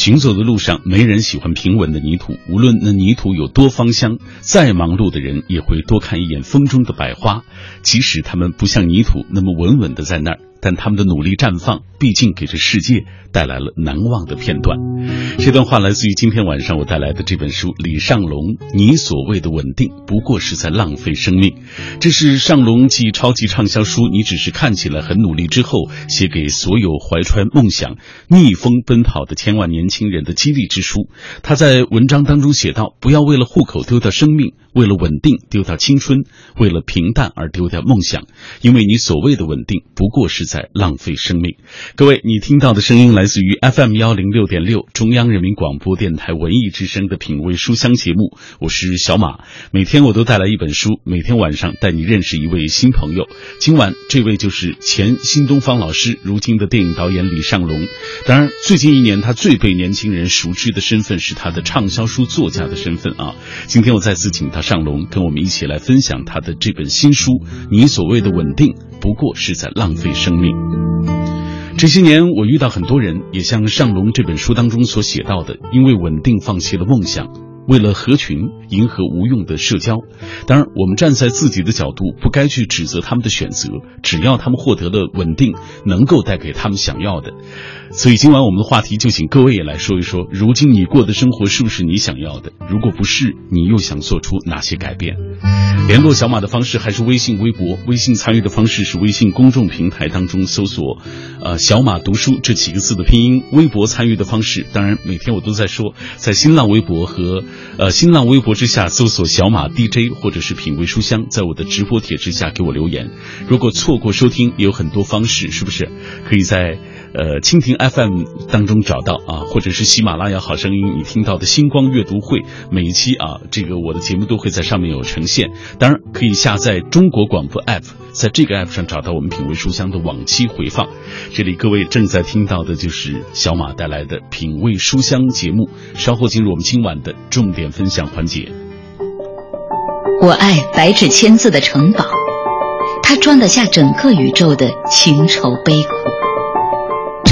行走的路上，没人喜欢平稳的泥土，无论那泥土有多芳香，再忙碌的人也会多看一眼风中的百花，即使它们不像泥土那么稳稳的在那儿。但他们的努力绽放，毕竟给这世界带来了难忘的片段。这段话来自于今天晚上我带来的这本书《李尚龙》，你所谓的稳定，不过是在浪费生命。这是尚龙继超级畅销书《你只是看起来很努力》之后，写给所有怀揣梦想、逆风奔跑的千万年轻人的激励之书。他在文章当中写道：“不要为了户口丢掉生命，为了稳定丢掉青春，为了平淡而丢掉梦想，因为你所谓的稳定，不过是。”在浪费生命。各位，你听到的声音来自于 FM 幺零六点六中央人民广播电台文艺之声的品味书香节目，我是小马。每天我都带来一本书，每天晚上带你认识一位新朋友。今晚这位就是前新东方老师，如今的电影导演李尚龙。当然，最近一年他最被年轻人熟知的身份是他的畅销书作家的身份啊。今天我再次请他尚龙，跟我们一起来分享他的这本新书《你所谓的稳定》。不过是在浪费生命。这些年，我遇到很多人，也像尚龙这本书当中所写到的，因为稳定放弃了梦想，为了合群，迎合无用的社交。当然，我们站在自己的角度，不该去指责他们的选择，只要他们获得了稳定，能够带给他们想要的。所以今晚我们的话题就请各位也来说一说，如今你过的生活是不是你想要的？如果不是，你又想做出哪些改变？联络小马的方式还是微信、微博。微信参与的方式是微信公众平台当中搜索“呃小马读书”这几个字的拼音。微博参与的方式，当然每天我都在说，在新浪微博和呃新浪微博之下搜索“小马 DJ” 或者是“品味书香”，在我的直播帖之下给我留言。如果错过收听，也有很多方式，是不是可以在？呃，蜻蜓 FM 当中找到啊，或者是喜马拉雅好声音，你听到的星光阅读会，每一期啊，这个我的节目都会在上面有呈现。当然，可以下载中国广播 App，在这个 App 上找到我们品味书香的往期回放。这里各位正在听到的就是小马带来的品味书香节目。稍后进入我们今晚的重点分享环节。我爱白纸千字的城堡，它装得下整个宇宙的情愁悲苦。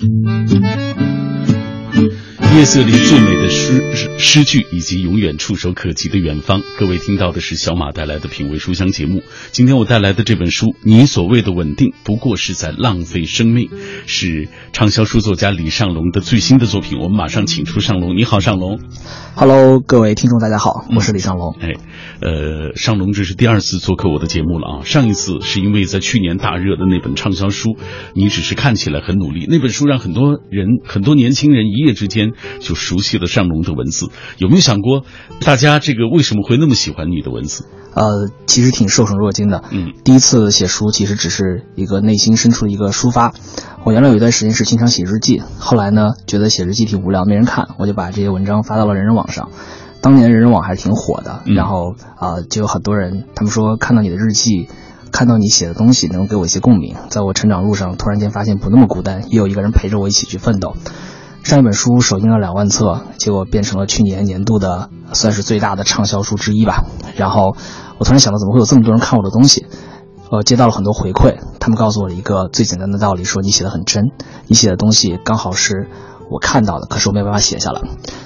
thank you 夜色里最美的诗诗句，以及永远触手可及的远方。各位听到的是小马带来的品味书香节目。今天我带来的这本书《你所谓的稳定，不过是在浪费生命》，是畅销书作家李尚龙的最新的作品。我们马上请出尚龙。你好，尚龙。Hello，各位听众，大家好，我是李尚龙。哎，呃，尚龙这是第二次做客我的节目了啊。上一次是因为在去年大热的那本畅销书《你只是看起来很努力》，那本书让很多人、很多年轻人一夜之间。就熟悉了尚龙的文字，有没有想过，大家这个为什么会那么喜欢你的文字？呃，其实挺受宠若惊的。嗯，第一次写书其实只是一个内心深处的一个抒发。我原来有一段时间是经常写日记，后来呢，觉得写日记挺无聊，没人看，我就把这些文章发到了人人网上。当年人人网还是挺火的，然后啊，就有很多人，他们说看到你的日记，看到你写的东西，能给我一些共鸣，在我成长路上突然间发现不那么孤单，也有一个人陪着我一起去奋斗。上一本书首印了两万册，结果变成了去年年度的算是最大的畅销书之一吧。然后我突然想到，怎么会有这么多人看我的东西？呃，接到了很多回馈，他们告诉我了一个最简单的道理：说你写的很真，你写的东西刚好是我看到的，可是我没有办法写下来。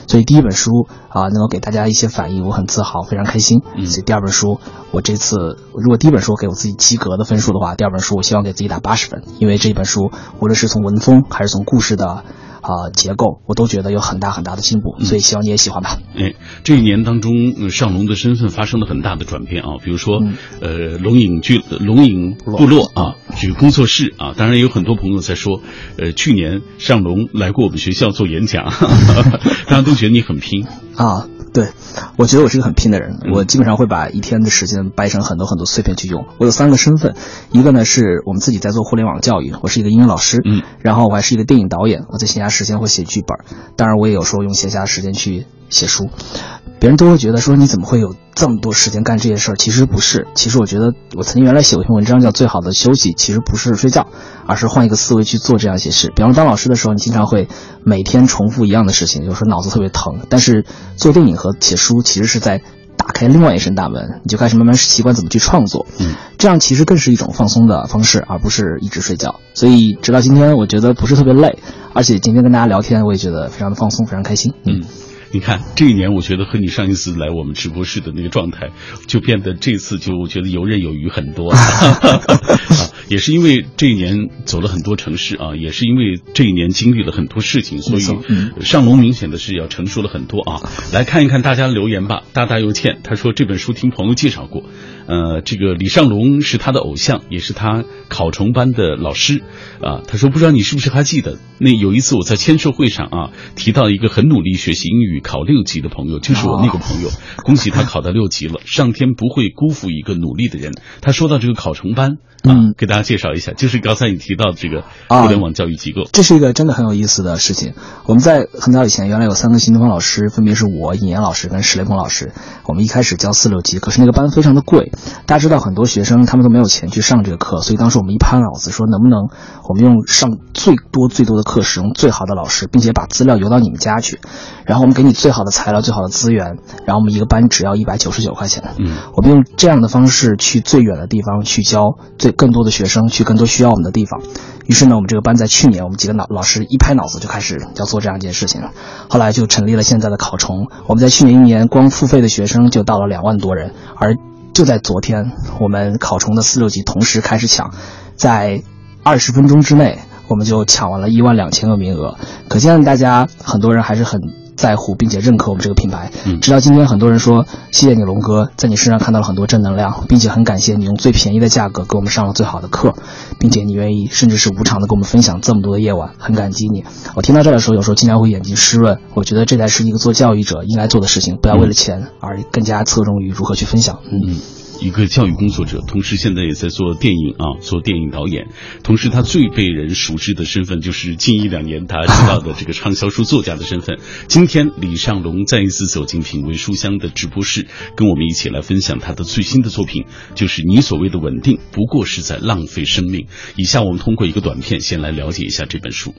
所以第一本书啊，能够给大家一些反应，我很自豪，非常开心。所以第二本书，我这次如果第一本书给我自己及格的分数的话，第二本书我希望给自己打八十分，因为这一本书无论是从文风还是从故事的。啊，结构我都觉得有很大很大的进步，所以希望你也喜欢吧。哎，这一年当中，尚龙的身份发生了很大的转变啊，比如说，呃，龙影剧、龙影部落啊，这个工作室啊，当然有很多朋友在说，呃，去年尚龙来过我们学校做演讲，大家都觉得你很拼啊。对，我觉得我是个很拼的人，我基本上会把一天的时间掰成很多很多碎片去用。我有三个身份，一个呢是我们自己在做互联网教育，我是一个英语老师，嗯，然后我还是一个电影导演，我在闲暇时间会写剧本，当然我也有时候用闲暇时间去写书。别人都会觉得说你怎么会有这么多时间干这些事儿？其实不是，其实我觉得我曾经原来写过一篇文章叫《最好的休息》，其实不是睡觉，而是换一个思维去做这样一些事。比方说当老师的时候，你经常会每天重复一样的事情，有时候脑子特别疼。但是做电影和写书其实是在打开另外一扇大门，你就开始慢慢习惯怎么去创作。嗯，这样其实更是一种放松的方式，而不是一直睡觉。所以直到今天，我觉得不是特别累，而且今天跟大家聊天，我也觉得非常的放松，非常开心。嗯。你看这一年，我觉得和你上一次来我们直播室的那个状态，就变得这次就我觉得游刃有余很多。也是因为这一年走了很多城市啊，也是因为这一年经历了很多事情，所以上龙明显的是要成熟了很多啊。来看一看大家留言吧。大大又欠他说这本书听朋友介绍过，呃，这个李尚龙是他的偶像，也是他考虫班的老师啊。他说不知道你是不是还记得那有一次我在签售会上啊提到一个很努力学习英语。考六级的朋友就是我那个朋友，恭喜他考到六级了。上天不会辜负一个努力的人。他说到这个考虫班，嗯，给大家介绍一下，就是刚才你提到的这个互联网教育机构，这是一个真的很有意思的事情。我们在很早以前，原来有三个新东方老师，分别是我、尹岩老师跟史雷鹏老师。我们一开始教四六级，可是那个班非常的贵，大家知道很多学生他们都没有钱去上这个课，所以当时我们一拍脑子说，能不能我们用上最多最多的课，使用最好的老师，并且把资料邮到你们家去，然后我们给你。最好的材料，最好的资源，然后我们一个班只要一百九十九块钱。嗯，我们用这样的方式去最远的地方去教最更多的学生，去更多需要我们的地方。于是呢，我们这个班在去年，我们几个老老师一拍脑子就开始要做这样一件事情，后来就成立了现在的考虫。我们在去年一年光付费的学生就到了两万多人，而就在昨天，我们考虫的四六级同时开始抢，在二十分钟之内，我们就抢完了一万两千个名额。可见大家很多人还是很。在乎并且认可我们这个品牌，直到今天，很多人说谢谢你龙哥，在你身上看到了很多正能量，并且很感谢你用最便宜的价格给我们上了最好的课，并且你愿意甚至是无偿的跟我们分享这么多的夜晚，很感激你。我听到这儿的时候，有时候经常会眼睛湿润。我觉得这才是一个做教育者应该做的事情，不要为了钱而更加侧重于如何去分享。嗯。一个教育工作者，同时现在也在做电影啊，做电影导演。同时，他最被人熟知的身份就是近一两年他知道的这个畅销书作家的身份。今天，李尚龙再一次走进品味书香的直播室，跟我们一起来分享他的最新的作品，就是你所谓的稳定，不过是在浪费生命。以下我们通过一个短片，先来了解一下这本书。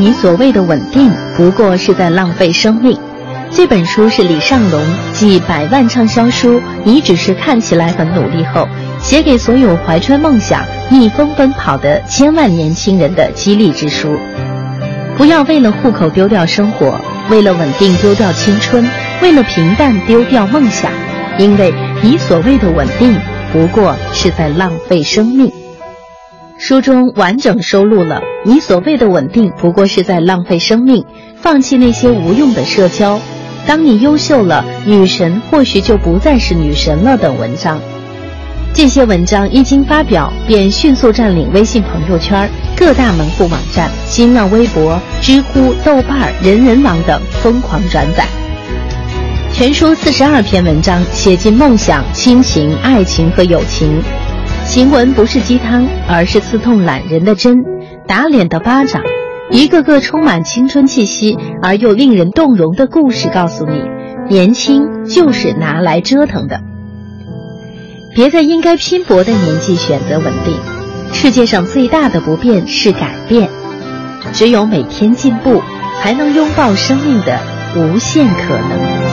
你所谓的稳定，不过是在浪费生命。这本书是李尚龙继百万畅销书《你只是看起来很努力》后，写给所有怀揣梦想、逆风奔跑的千万年轻人的激励之书。不要为了户口丢掉生活，为了稳定丢掉青春，为了平淡丢掉梦想，因为你所谓的稳定，不过是在浪费生命。书中完整收录了你所谓的稳定，不过是在浪费生命，放弃那些无用的社交。当你优秀了，女神或许就不再是女神了。等文章，这些文章一经发表，便迅速占领微信朋友圈、各大门户网站、新浪微博、知乎、豆瓣、人人网等疯狂转载。全书四十二篇文章，写尽梦想、亲情、爱情和友情。行文不是鸡汤，而是刺痛懒人的针，打脸的巴掌。一个个充满青春气息而又令人动容的故事，告诉你，年轻就是拿来折腾的。别在应该拼搏的年纪选择稳定。世界上最大的不变是改变，只有每天进步，才能拥抱生命的无限可能。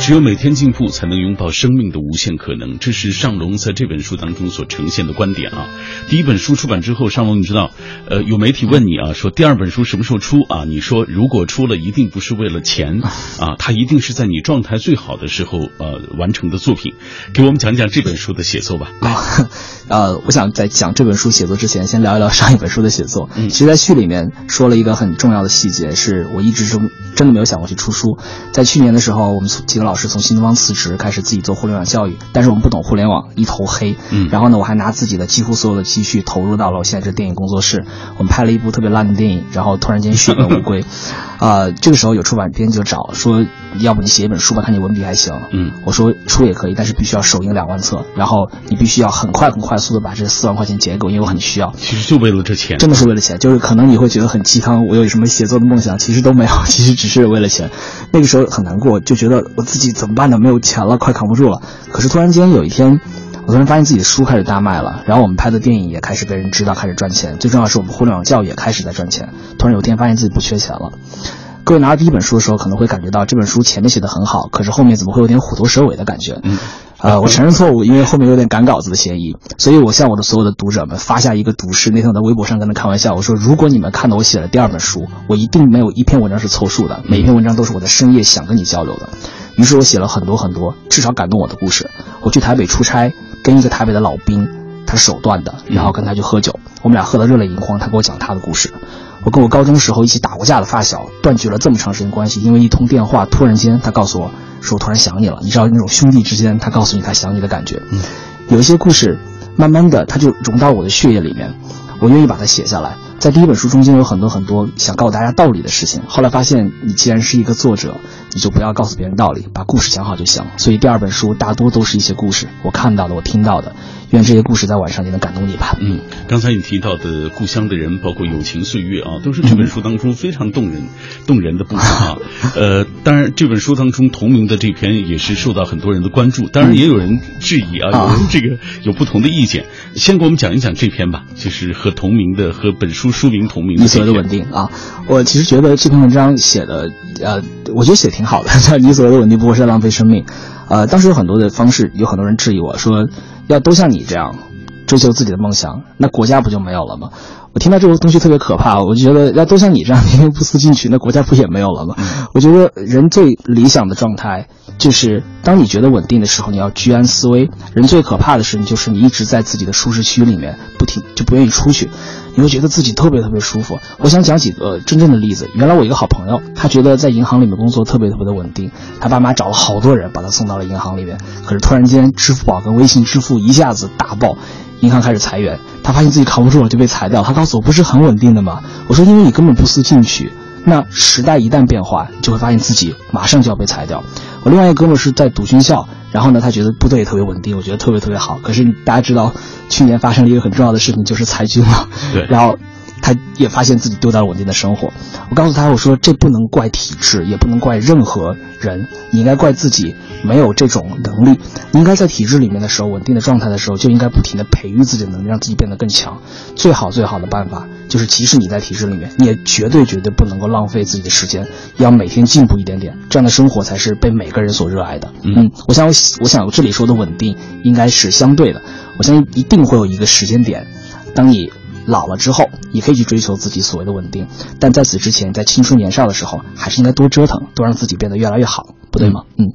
只有每天进步，才能拥抱生命的无限可能。这是尚龙在这本书当中所呈现的观点啊。第一本书出版之后，尚龙，你知道，呃，有媒体问你啊，说第二本书什么时候出啊？你说如果出了一定不是为了钱 啊，它一定是在你状态最好的时候呃完成的作品。给我们讲讲这本书的写作吧。啊，呃，我想在讲这本书写作之前，先聊一聊上一本书的写作。嗯，其实，在序里面说了一个很重要的细节，是我一直是真的没有想过去出书。在去年的时候，我们几个老师从新东方辞职，开始自己做互联网教育，但是我们不懂互联网，一头黑。嗯，然后呢，我还拿自己的几乎所有的积蓄投入到了我现在这电影工作室，我们拍了一部特别烂的电影，然后突然间血本无归。啊，这个时候有出版编辑就找说，要不你写一本书吧，看你文笔还行。嗯，我说出也可以，但是必须要首映两万册，然后你必须要很快很快速的把这四万块钱结够，因为我很需要。其实就为了这钱，真的是为了钱。就是可能你会觉得很鸡汤，我有什么写作的梦想，其实都没有，其实只是为了钱。那个时候很难过，就觉得我自己怎么办呢？没有钱了，快扛不住了。可是突然间有一天。我突然发现自己的书开始大卖了，然后我们拍的电影也开始被人知道，开始赚钱。最重要是我们互联网教育也开始在赚钱。突然有一天发现自己不缺钱了。各位拿到第一本书的时候，可能会感觉到这本书前面写的很好，可是后面怎么会有点虎头蛇尾的感觉？嗯，呃，我承认错误，因为后面有点赶稿子的嫌疑。所以我向我的所有的读者们发下一个毒誓。那天我在微博上跟他开玩笑，我说如果你们看到我写了第二本书，我一定没有一篇文章是凑数的，每一篇文章都是我在深夜想跟你交流的。于是我写了很多很多，至少感动我的故事。我去台北出差，跟一个台北的老兵，他是手断的，然后跟他去喝酒，我们俩喝得热泪盈眶，他给我讲他的故事。我跟我高中时候一起打过架的发小，断绝了这么长时间关系，因为一通电话，突然间他告诉我，说我突然想你了。你知道那种兄弟之间，他告诉你他想你的感觉。嗯，有一些故事，慢慢的他就融到我的血液里面，我愿意把它写下来。在第一本书中间有很多很多想告诉大家道理的事情，后来发现你既然是一个作者，你就不要告诉别人道理，把故事讲好就行。所以第二本书大多都是一些故事，我看到的，我听到的。愿这些故事在晚上也能感动你吧。嗯，刚才你提到的故乡的人，包括友情岁月啊，都是这本书当中非常动人、动人的部分啊。呃，当然这本书当中同名的这篇也是受到很多人的关注，当然也有人质疑啊，有人这个有不同的意见。先给我们讲一讲这篇吧，就是和同名的和本书书名同名的。你所谓的稳定啊，我其实觉得这篇文章写的，呃，我觉得写的挺好的。你所谓的稳定不过是在浪费生命。呃，当时有很多的方式，有很多人质疑我说，要都像你这样追求自己的梦想，那国家不就没有了吗？我听到这个东西特别可怕，我就觉得要都像你这样 天天不思进取，那国家不也没有了吗？我觉得人最理想的状态就是当你觉得稳定的时候，你要居安思危；人最可怕的是，就是你一直在自己的舒适区里面不停就不愿意出去，你会觉得自己特别特别舒服。我想讲几个真正的例子。原来我一个好朋友，他觉得在银行里面工作特别特别的稳定，他爸妈找了好多人把他送到了银行里面，可是突然间支付宝跟微信支付一下子大爆。银行开始裁员，他发现自己扛不住了，就被裁掉。他告诉我，不是很稳定的嘛？我说，因为你根本不思进取。那时代一旦变化，就会发现自己马上就要被裁掉。我另外一个哥们是在读军校，然后呢，他觉得部队也特别稳定，我觉得特别特别好。可是大家知道，去年发生了一个很重要的事情，就是裁军了。对，然后。他也发现自己丢掉了稳定的生活。我告诉他，我说这不能怪体制，也不能怪任何人，你应该怪自己没有这种能力。你应该在体制里面的时候，稳定的状态的时候，就应该不停的培育自己的能力，让自己变得更强。最好最好的办法就是，即使你在体制里面，你也绝对绝对不能够浪费自己的时间，要每天进步一点点，这样的生活才是被每个人所热爱的。嗯，我想我我想这里说的稳定应该是相对的。我相信一定会有一个时间点，当你。老了之后，也可以去追求自己所谓的稳定，但在此之前，在青春年少的时候，还是应该多折腾，多让自己变得越来越好，不对吗？嗯，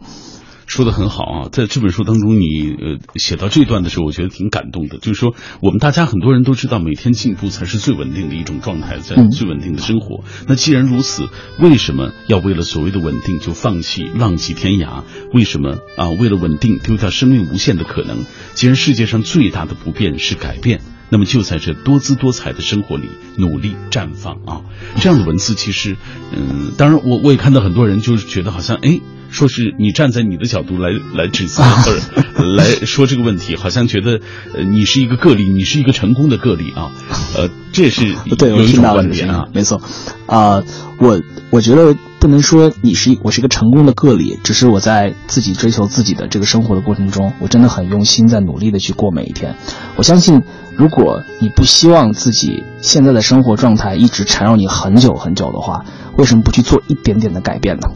说的很好啊，在这本书当中，你呃写到这段的时候，我觉得挺感动的。就是说，我们大家很多人都知道，每天进步才是最稳定的一种状态，在最稳定的生活。那既然如此，为什么要为了所谓的稳定就放弃浪迹天涯？为什么啊？为了稳定丢掉生命无限的可能？既然世界上最大的不变是改变。那么就在这多姿多彩的生活里努力绽放啊！这样的文字其实，嗯，当然我我也看到很多人就是觉得好像哎，说是你站在你的角度来来指责 或者来说这个问题，好像觉得呃你是一个个例，你是一个成功的个例啊，呃，这也是 对有一种观点啊，没错，啊，我我觉得。不能说你是我是一个成功的个例，只是我在自己追求自己的这个生活的过程中，我真的很用心，在努力的去过每一天。我相信，如果你不希望自己现在的生活状态一直缠绕你很久很久的话，为什么不去做一点点的改变呢？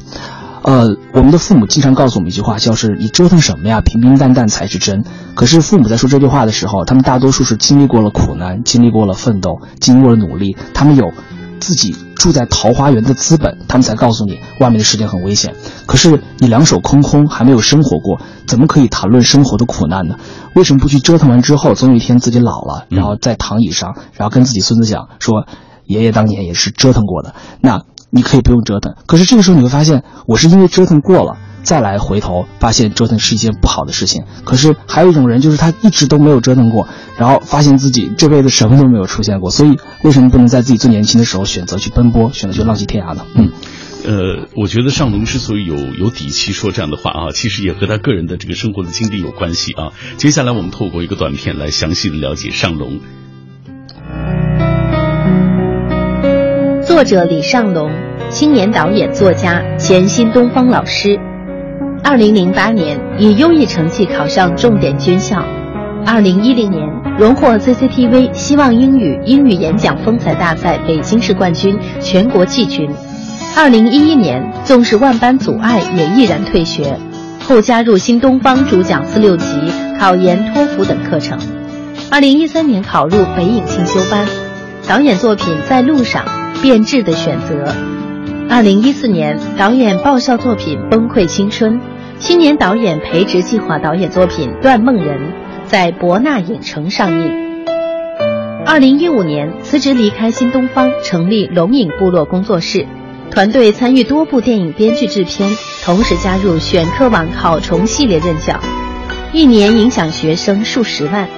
呃，我们的父母经常告诉我们一句话，就是“你折腾什么呀？平平淡淡才是真。”可是父母在说这句话的时候，他们大多数是经历过了苦难，经历过了奋斗，经历过了努力，他们有。自己住在桃花源的资本，他们才告诉你外面的世界很危险。可是你两手空空，还没有生活过，怎么可以谈论生活的苦难呢？为什么不去折腾完之后，总有一天自己老了，然后在躺椅上，然后跟自己孙子讲说，爷爷当年也是折腾过的。那你可以不用折腾。可是这个时候你会发现，我是因为折腾过了。再来回头发现折腾是一件不好的事情，可是还有一种人，就是他一直都没有折腾过，然后发现自己这辈子什么都没有出现过。所以为什么不能在自己最年轻的时候选择去奔波，选择去浪迹天涯呢？嗯，呃，我觉得尚龙之所以有有底气说这样的话啊，其实也和他个人的这个生活的经历有关系啊。接下来我们透过一个短片来详细的了解尚龙。作者李尚龙，青年导演、作家，前新东方老师。二零零八年以优异成绩考上重点军校，二零一零年荣获 CCTV 希望英语英语演讲风采大赛北京市冠军、全国季军。二零一一年纵使万般阻碍也毅然退学，后加入新东方主讲四六级、考研、托福等课程。二零一三年考入北影进修班，导演作品在路上、变质的选择。二零一四年导演爆笑作品《崩溃青春》。青年导演培植计划导演作品《断梦人》在博纳影城上映。二零一五年辞职离开新东方，成立龙影部落工作室，团队参与多部电影编剧制片，同时加入选课网考虫系列任教，一年影响学生数十万。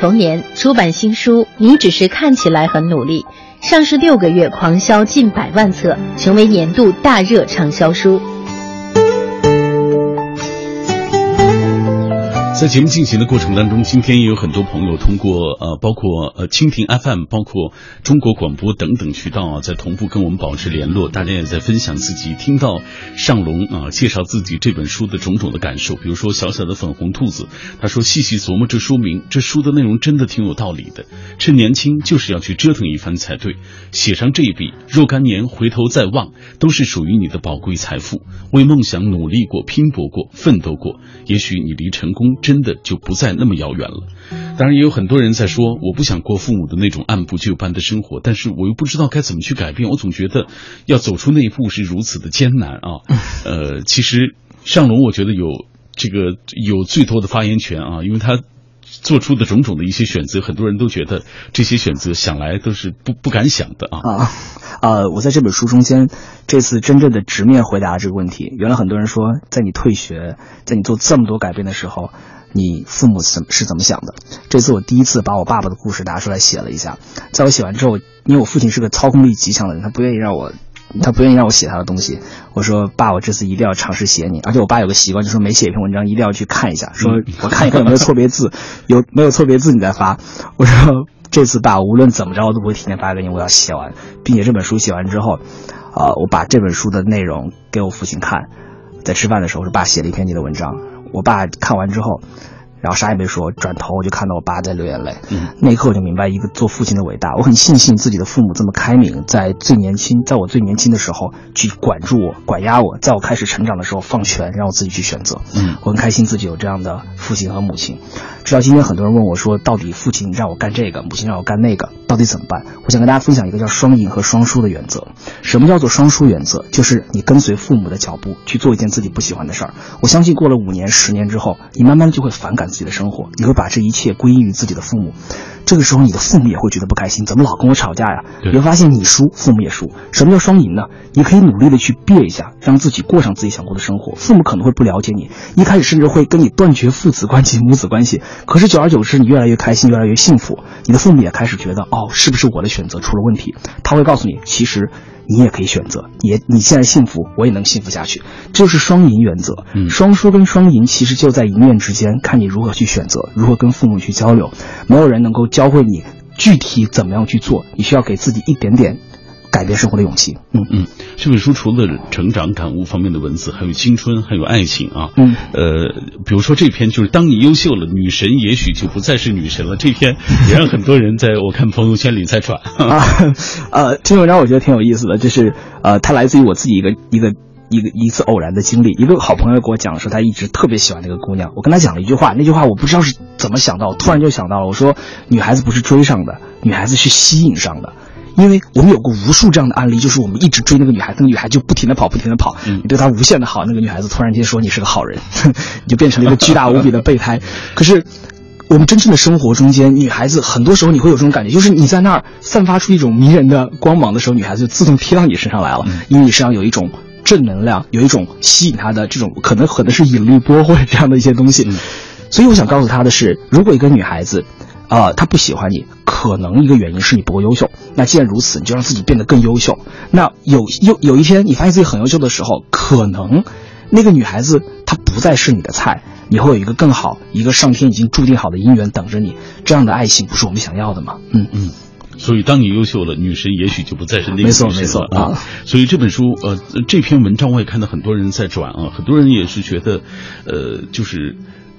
同年出版新书《你只是看起来很努力》，上市六个月狂销近百万册，成为年度大热畅销书。在节目进行的过程当中，今天也有很多朋友通过呃，包括呃蜻蜓 FM，包括中国广播等等渠道啊，在同步跟我们保持联络。大家也在分享自己听到尚龙啊介绍自己这本书的种种的感受。比如说小小的粉红兔子，他说细细琢磨这书名，这书的内容真的挺有道理的。趁年轻就是要去折腾一番才对，写上这一笔，若干年回头再望，都是属于你的宝贵财富。为梦想努力过、拼搏过、奋斗过，也许你离成功。真的就不再那么遥远了。当然，也有很多人在说，我不想过父母的那种按部就班的生活，但是我又不知道该怎么去改变。我总觉得要走出那一步是如此的艰难啊。呃，其实尚龙，我觉得有这个有最多的发言权啊，因为他做出的种种的一些选择，很多人都觉得这些选择想来都是不不敢想的啊。啊，呃，我在这本书中间，这次真正的直面回答这个问题。原来很多人说，在你退学，在你做这么多改变的时候。你父母怎是怎么想的？这次我第一次把我爸爸的故事拿出来写了一下。在我写完之后，因为我父亲是个操控力极强的人，他不愿意让我，他不愿意让我写他的东西。我说爸，我这次一定要尝试写你。而且我爸有个习惯，就说每写一篇文章一定要去看一下，说我看一看有没有错别字，有没有错别字你再发。我说这次爸，无论怎么着我都不会提前发给你，我要写完，并且这本书写完之后，啊，我把这本书的内容给我父亲看，在吃饭的时候说爸写了一篇你的文章。我爸看完之后，然后啥也没说，转头我就看到我爸在流眼泪。嗯，那一刻我就明白一个做父亲的伟大。我很庆幸自己的父母这么开明，在最年轻，在我最年轻的时候去管住我、管压我，在我开始成长的时候放权，让我自己去选择。嗯，我很开心自己有这样的父亲和母亲。直到今天，很多人问我说，到底父亲让我干这个，母亲让我干那个，到底怎么办？我想跟大家分享一个叫双赢和双输的原则。什么叫做双输原则？就是你跟随父母的脚步去做一件自己不喜欢的事儿。我相信过了五年、十年之后，你慢慢就会反感自己的生活，你会把这一切归因于自己的父母。这个时候，你的父母也会觉得不开心，怎么老跟我吵架呀？你会发现你输，父母也输。什么叫双赢呢？你可以努力的去憋一下，让自己过上自己想过的生活。父母可能会不了解你，一开始甚至会跟你断绝父子关系、母子关系。可是久而久之，你越来越开心，越来越幸福，你的父母也开始觉得，哦，是不是我的选择出了问题？他会告诉你，其实。你也可以选择，也你现在幸福，我也能幸福下去，这就是双赢原则。嗯双输跟双赢其实就在一念之间，看你如何去选择，如何跟父母去交流。没有人能够教会你具体怎么样去做，你需要给自己一点点。改变生活的勇气。嗯嗯，这本书除了成长感悟方面的文字，还有青春，还有爱情啊。嗯，呃，比如说这篇就是当你优秀了，女神也许就不再是女神了。这篇也让很多人在我看朋友圈里在转。啊，呃，这篇文章我觉得挺有意思的，就是呃，它来自于我自己一个一个一个一次偶然的经历。一个好朋友给我讲说，他一直特别喜欢那个姑娘。我跟他讲了一句话，那句话我不知道是怎么想到，突然就想到了。我说，女孩子不是追上的，女孩子是吸引上的。因为我们有过无数这样的案例，就是我们一直追那个女孩子，那个女孩就不停的跑，不停的跑，你对她无限的好，那个女孩子突然间说你是个好人，你就变成了一个 巨大无比的备胎。可是。我们真正的生活中间，女孩子很多时候你会有这种感觉，就是你在那儿散发出一种迷人的光芒的时候，女孩子就自动贴到你身上来了，因为你身上有一种正能量，有一种吸引她的这种可能可能是引力波或者这样的一些东西。所以我想告诉她的是，如果一个女孩子，啊，他不喜欢你，可能一个原因是你不够优秀。那既然如此，你就让自己变得更优秀。那有有有一天你发现自己很优秀的时候，可能那个女孩子她不再是你的菜。你会有一个更好、一个上天已经注定好的姻缘等着你，这样的爱情不是我们想要的吗？嗯嗯，所以当你优秀了，女神也许就不再是那个没错没错啊。所以这本书，呃，这篇文章我也看到很多人在转啊，很多人也是觉得，呃，就是。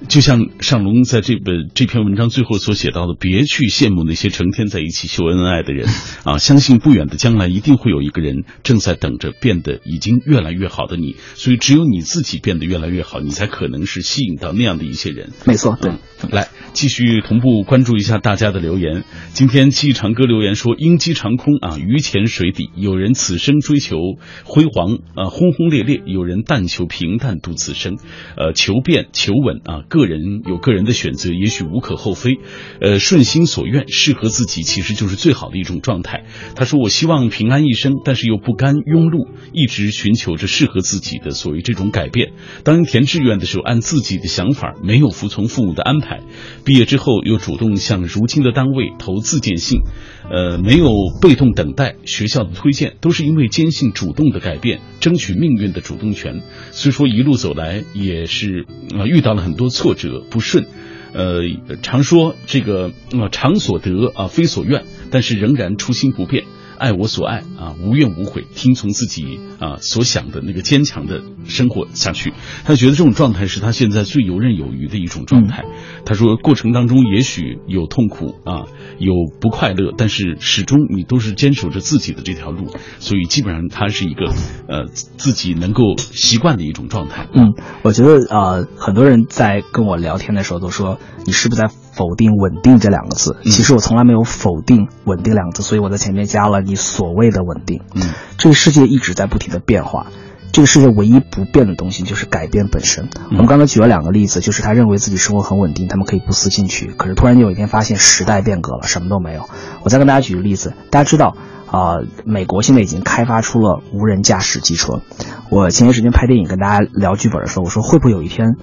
就像尚龙在这本这篇文章最后所写到的，别去羡慕那些成天在一起秀恩爱的人啊！相信不远的将来一定会有一个人正在等着变得已经越来越好的你。所以只有你自己变得越来越好，你才可能是吸引到那样的一些人。没错，对。来继续同步关注一下大家的留言。今天季长歌留言说：“鹰击长空啊，鱼潜水底。有人此生追求辉煌啊，轰轰烈烈；有人但求平淡度此生。呃，求变求稳啊。”个人有个人的选择，也许无可厚非，呃，顺心所愿，适合自己，其实就是最好的一种状态。他说：“我希望平安一生，但是又不甘庸碌，一直寻求着适合自己的所谓这种改变。当填志愿的时候，按自己的想法，没有服从父母的安排。毕业之后，又主动向如今的单位投自荐信，呃，没有被动等待学校的推荐，都是因为坚信主动的改变，争取命运的主动权。虽说一路走来，也是啊，遇到了很多。”挫折不顺，呃，常说这个呃，常所得啊，非所愿，但是仍然初心不变。爱我所爱啊，无怨无悔，听从自己啊所想的那个坚强的生活下去。他觉得这种状态是他现在最游刃有余的一种状态。他说过程当中也许有痛苦啊，有不快乐，但是始终你都是坚守着自己的这条路，所以基本上他是一个呃自己能够习惯的一种状态。嗯，我觉得呃很多人在跟我聊天的时候都说你是不是在。否定稳定这两个字，其实我从来没有否定稳定两个字，所以我在前面加了你所谓的稳定。嗯，这个世界一直在不停的变化，这个世界唯一不变的东西就是改变本身。我们刚才举了两个例子，就是他认为自己生活很稳定，他们可以不思进取，可是突然有一天发现时代变革了，什么都没有。我再跟大家举个例子，大家知道啊，美国现在已经开发出了无人驾驶机车。我前段时间拍电影跟大家聊剧本的时候，我说会不会有一天？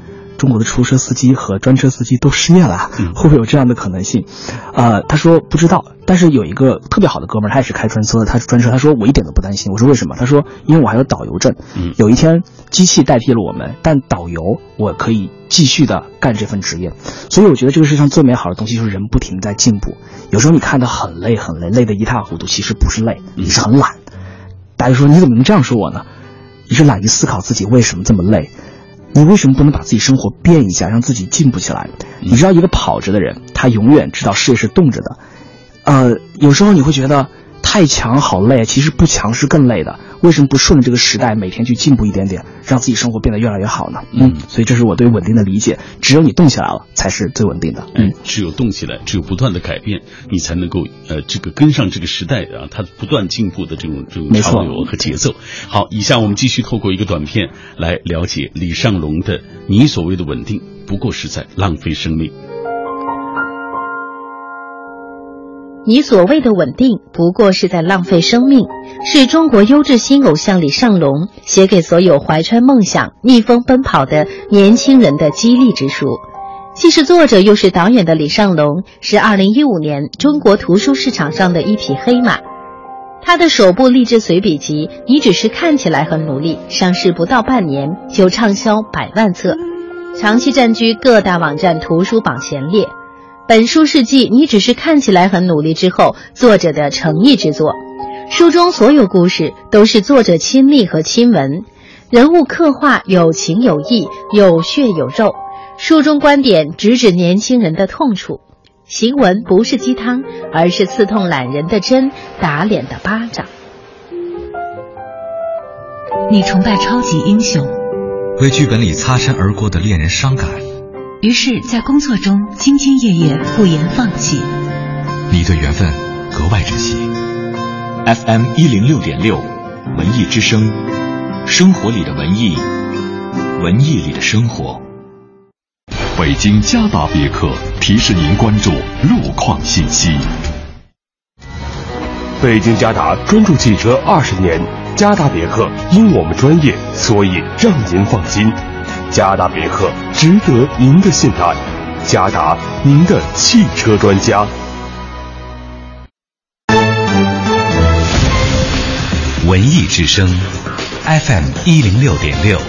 中国的出租车司机和专车司机都失业了，会不会有这样的可能性？呃，他说不知道，但是有一个特别好的哥们儿，他也是开专车的，他是专车，他说我一点都不担心。我说为什么？他说因为我还有导游证，有一天机器代替了我们，但导游我可以继续的干这份职业。所以我觉得这个世界上最美好的东西就是人不停在进步。有时候你看的很累很累，累得一塌糊涂，其实不是累，你是很懒。大家说你怎么能这样说我呢？你是懒于思考自己为什么这么累。你为什么不能把自己生活变一下，让自己进步起来？你知道，一个跑着的人，他永远知道事业是动着的。呃，有时候你会觉得。太强好累，其实不强是更累的。为什么不顺着这个时代，每天去进步一点点，让自己生活变得越来越好呢？嗯，所以这是我对稳定的理解。只有你动起来了，才是最稳定的。嗯，只有动起来，只有不断的改变，你才能够呃，这个跟上这个时代啊，它不断进步的这种这种潮流和节奏。好，以下我们继续透过一个短片来了解李尚龙的“你所谓的稳定，不过是在浪费生命”。你所谓的稳定，不过是在浪费生命，是中国优质新偶像李尚龙写给所有怀揣梦想、逆风奔跑的年轻人的激励之书。既是作者又是导演的李尚龙，是2015年中国图书市场上的一匹黑马。他的首部励志随笔集《你只是看起来很努力》上市不到半年就畅销百万册，长期占据各大网站图书榜前列。本书是继你只是看起来很努力之后，作者的诚意之作。书中所有故事都是作者亲历和亲闻，人物刻画有情有义，有血有肉。书中观点直指年轻人的痛处，行文不是鸡汤，而是刺痛懒人的针，打脸的巴掌。你崇拜超级英雄，为剧本里擦身而过的恋人伤感。于是，在工作中兢兢业业，不言放弃。你对缘分格外珍惜。FM 一零六点六，文艺之声，生活里的文艺，文艺里的生活。北京嘉达别克提示您关注路况信息。北京嘉达专注汽车二十年，嘉达别克因我们专业，所以让您放心。嘉达别克值得您的信赖，嘉达您的汽车专家。文艺之声，FM 一零六点六，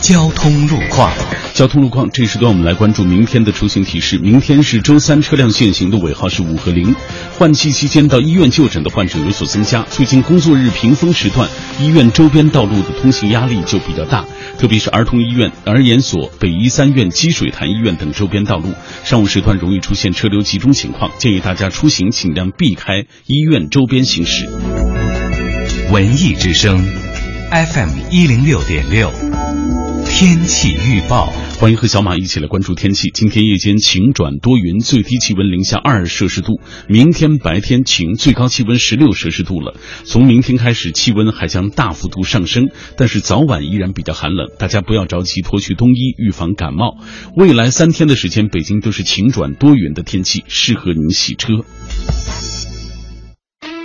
交通路况。交通路况，这时段我们来关注明天的出行提示。明天是周三，车辆限行的尾号是五和零。换季期间到医院就诊的患者有所增加。最近工作日平峰时段，医院周边道路的通行压力就比较大，特别是儿童医院、儿研所、北医三院、积水潭医院等周边道路，上午时段容易出现车流集中情况，建议大家出行尽量避开医院周边行驶。文艺之声，FM 一零六点六，天气预报。欢迎和小马一起来关注天气。今天夜间晴转多云，最低气温零下二摄氏度。明天白天晴，最高气温十六摄氏度了。从明天开始，气温还将大幅度上升，但是早晚依然比较寒冷，大家不要着急脱去冬衣，预防感冒。未来三天的时间，北京都是晴转多云的天气，适合您洗车。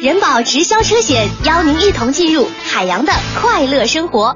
人保直销车险邀您一同进入海洋的快乐生活。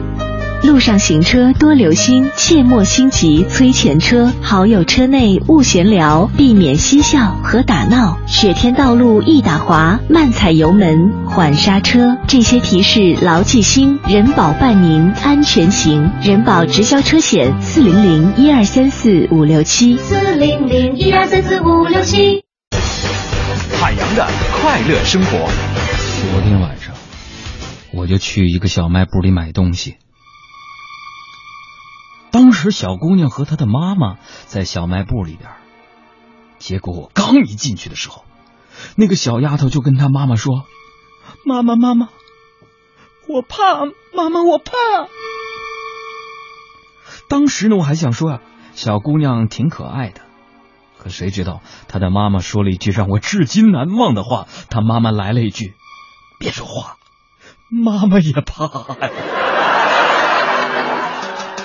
路上行车多留心，切莫心急催前车。好友车内勿闲聊，避免嬉笑和打闹。雪天道路易打滑，慢踩油门，缓刹车。这些提示牢记心，人保伴您安全行。人保直销车险四零零一二三四五六七四零零一二三四五六七。海洋的快乐生活。昨天晚上，我就去一个小卖部里买东西。当时小姑娘和她的妈妈在小卖部里边，结果我刚一进去的时候，那个小丫头就跟她妈妈说：“妈妈，妈妈，我怕，妈妈，我怕。”当时呢，我还想说啊，小姑娘挺可爱的。可谁知道，她的妈妈说了一句让我至今难忘的话。她妈妈来了一句：“别说话，妈妈也怕。”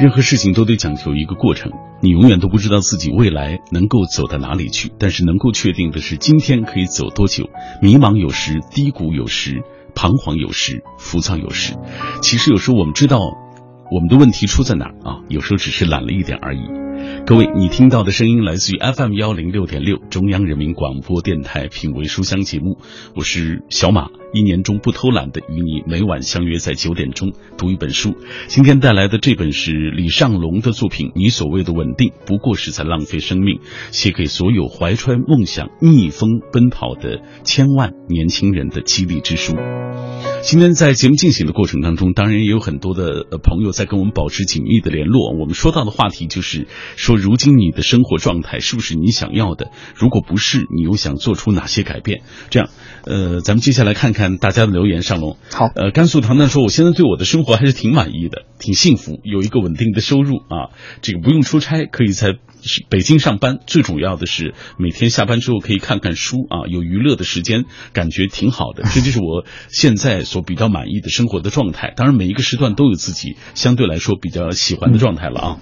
任何事情都得讲求一个过程，你永远都不知道自己未来能够走到哪里去，但是能够确定的是，今天可以走多久。迷茫有时，低谷有时，彷徨有时，浮躁有时。其实有时候我们知道，我们的问题出在哪儿啊？有时候只是懒了一点而已。各位，你听到的声音来自于 FM 幺零六点六中央人民广播电台品味书香节目，我是小马。一年中不偷懒的与你每晚相约在九点钟读一本书。今天带来的这本是李尚龙的作品《你所谓的稳定不过是在浪费生命》，写给所有怀揣梦想逆风奔跑的千万年轻人的激励之书。今天在节目进行的过程当中，当然也有很多的朋友在跟我们保持紧密的联络。我们说到的话题就是说，如今你的生活状态是不是你想要的？如果不是，你又想做出哪些改变？这样，呃，咱们接下来看看大家的留言。上龙，好，呃，甘肃唐丹说，我现在对我的生活还是挺满意的，挺幸福，有一个稳定的收入啊，这个不用出差，可以在。是北京上班，最主要的是每天下班之后可以看看书啊，有娱乐的时间，感觉挺好的。这就是我现在所比较满意的生活的状态。当然，每一个时段都有自己相对来说比较喜欢的状态了啊。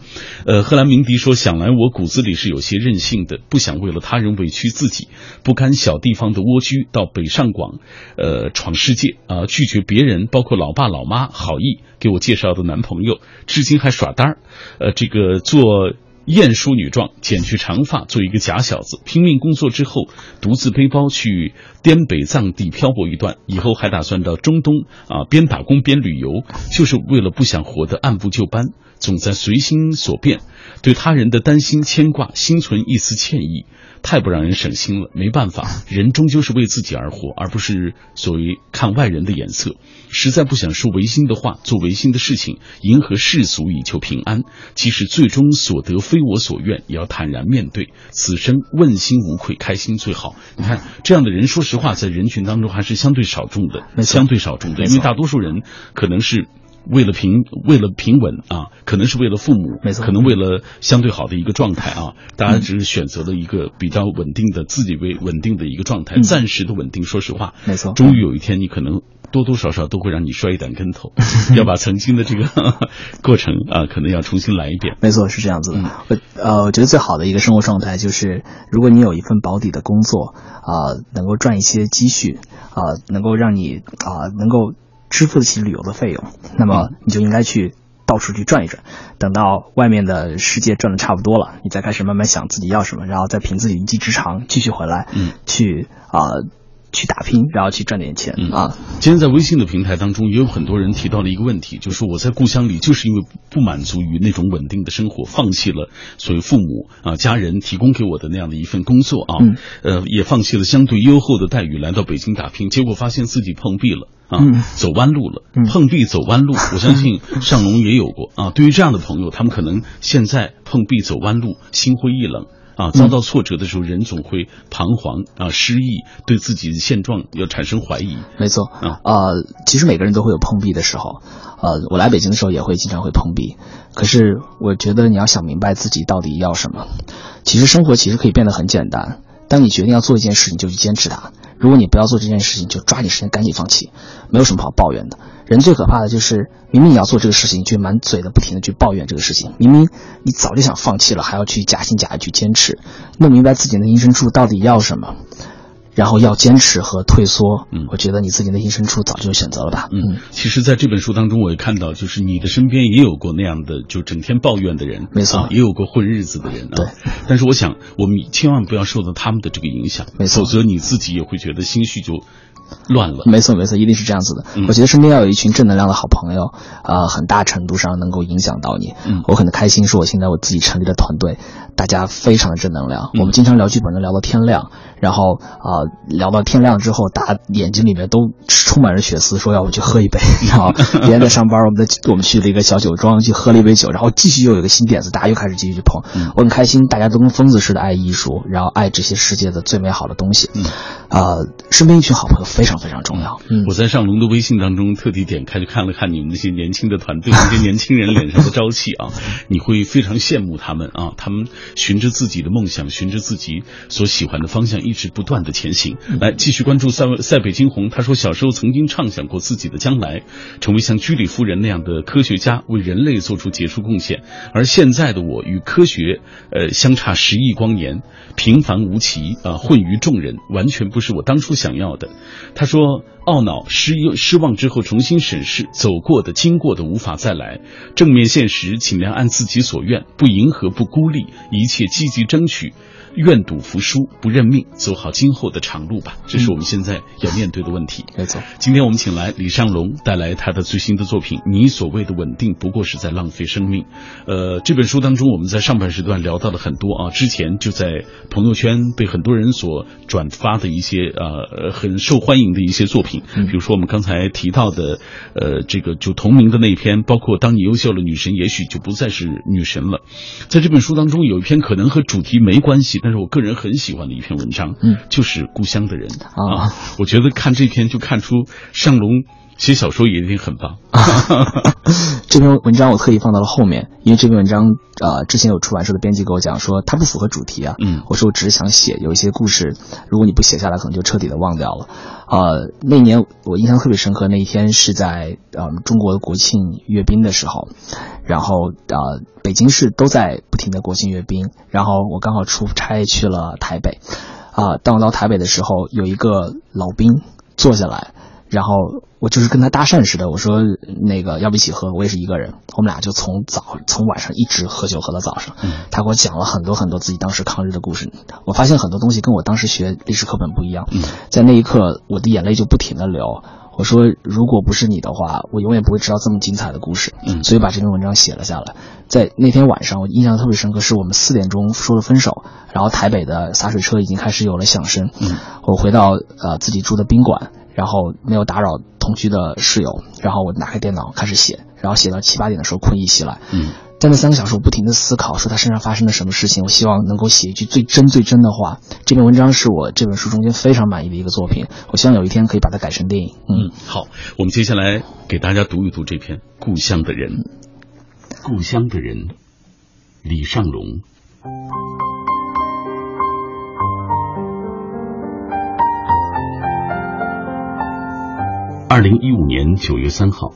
呃，贺兰鸣笛说：“想来我骨子里是有些任性的，不想为了他人委屈自己，不甘小地方的蜗居，到北上广，呃，闯世界啊，拒绝别人，包括老爸老妈好意给我介绍的男朋友，至今还耍单儿，呃，这个做。”艳淑女状，剪去长发，做一个假小子，拼命工作之后，独自背包去滇北藏地漂泊一段，以后还打算到中东啊，边打工边旅游，就是为了不想活得按部就班，总在随心所变，对他人的担心牵挂，心存一丝歉意。太不让人省心了，没办法，人终究是为自己而活，而不是所谓看外人的眼色。实在不想说违心的话，做违心的事情，迎合世俗以求平安。即使最终所得非我所愿，也要坦然面对，此生问心无愧，开心最好。你看这样的人，说实话，在人群当中还是相对少众的，相对少众的，因为大多数人可能是。为了平，为了平稳啊，可能是为了父母，没错，可能为了相对好的一个状态啊，大家只是选择了一个比较稳定的，自己为稳定的一个状态，暂时的稳定。说实话，没错，终于有一天，你可能多多少少都会让你摔一点跟头，要把曾经的这个 过程啊，可能要重新来一遍。没错，是这样子的。我呃，我觉得最好的一个生活状态就是，如果你有一份保底的工作啊，能够赚一些积蓄啊，能够让你啊，能够。支付得起旅游的费用，那么你就应该去到处去转一转，等到外面的世界转的差不多了，你再开始慢慢想自己要什么，然后再凭自己一技之长继续回来，嗯，去啊。去打拼，然后去赚点钱啊！今天在微信的平台当中，也有很多人提到了一个问题，就是说我在故乡里就是因为不满足于那种稳定的生活，放弃了所谓父母啊家人提供给我的那样的一份工作啊，呃，也放弃了相对优厚的待遇，来到北京打拼，结果发现自己碰壁了啊，走弯路了，碰壁走弯路，我相信尚龙也有过啊。对于这样的朋友，他们可能现在碰壁走弯路，心灰意冷。啊，遭到挫折的时候，人总会彷徨啊，失意，对自己的现状要产生怀疑。没错啊，呃，其实每个人都会有碰壁的时候，呃，我来北京的时候也会经常会碰壁。可是我觉得你要想明白自己到底要什么。其实生活其实可以变得很简单，当你决定要做一件事你，就去坚持它。如果你不要做这件事情，就抓紧时间赶紧放弃，没有什么好抱怨的。人最可怕的就是，明明你要做这个事情，却满嘴的不停的去抱怨这个事情。明明你早就想放弃了，还要去假心假意去坚持，弄明白自己的人生处到底要什么。然后要坚持和退缩，嗯，我觉得你自己内心深处早就选择了吧，嗯。其实，在这本书当中，我也看到，就是你的身边也有过那样的，就整天抱怨的人，没错，也有过混日子的人，对。但是，我想，我们千万不要受到他们的这个影响，没错，否则你自己也会觉得心绪就乱了。没错，没错，一定是这样子的。我觉得身边要有一群正能量的好朋友，呃，很大程度上能够影响到你。嗯，我很开心，是我现在我自己成立的团队，大家非常的正能量，我们经常聊剧本，能聊到天亮。然后啊，聊到天亮之后，大家眼睛里面都充满着血丝，说要我去喝一杯。然后别人在上班，我们在我们去了一个小酒庄去喝了一杯酒，然后继续又有个新点子，大家又开始继续去碰。我很开心，大家都跟疯子似的爱艺术，然后爱这些世界的最美好的东西。啊，身边一群好朋友非常非常重要。嗯，我在上龙的微信当中特地点开，去看了看你们那些年轻的团队，那些年轻人脸上的朝气啊，你会非常羡慕他们啊。他们循着自己的梦想，循着自己所喜欢的方向。一直不断的前行，来继续关注塞塞北惊鸿。他说，小时候曾经畅想过自己的将来，成为像居里夫人那样的科学家，为人类做出杰出贡献。而现在的我与科学，呃，相差十亿光年，平凡无奇啊，混于众人，完全不是我当初想要的。他说，懊恼、失失望之后，重新审视走过的、经过的，无法再来。正面现实，尽量按自己所愿，不迎合，不孤立，一切积极争取。愿赌服输，不认命，走好今后的长路吧。这是我们现在要面对的问题。没错。今天我们请来李尚龙，带来他的最新的作品《你所谓的稳定，不过是在浪费生命》。呃，这本书当中，我们在上半时段聊到了很多啊，之前就在朋友圈被很多人所转发的一些呃很受欢迎的一些作品，比如说我们刚才提到的呃这个就同名的那篇，包括当你优秀了，女神也许就不再是女神了。在这本书当中，有一篇可能和主题没关系，但是我个人很喜欢的一篇文章，嗯，就是《故乡的人》啊。我觉得看这篇就看出尚龙写小说也一定很棒。这篇文章我特意放到了后面，因为这篇文章呃之前有出版社的编辑跟我讲说它不符合主题啊。嗯，我说我只是想写，有一些故事，如果你不写下来，可能就彻底的忘掉了。呃，那年我印象特别深刻，那一天是在呃中国的国庆阅兵的时候，然后呃北京市都在不停的国庆阅兵，然后我刚好出差去了台北，啊，当我到台北的时候，有一个老兵坐下来。然后我就是跟他搭讪似的，我说那个要不一起喝，我也是一个人，我们俩就从早从晚上一直喝酒喝到早上。他给我讲了很多很多自己当时抗日的故事，我发现很多东西跟我当时学历史课本不一样。在那一刻，我的眼泪就不停的流。我说如果不是你的话，我永远不会知道这么精彩的故事。所以把这篇文章写了下来。在那天晚上，我印象特别深刻，是我们四点钟说了分手，然后台北的洒水车已经开始有了响声。我回到呃自己住的宾馆。然后没有打扰同居的室友，然后我打开电脑开始写，然后写到七八点的时候困意袭来。嗯，在那三个小时，我不停的思考，说他身上发生了什么事情，我希望能够写一句最真最真的话。这篇文章是我这本书中间非常满意的一个作品，我希望有一天可以把它改成电影。嗯，好，我们接下来给大家读一读这篇《故乡的人》。故乡的人，李尚龙。二零一五年九月三号，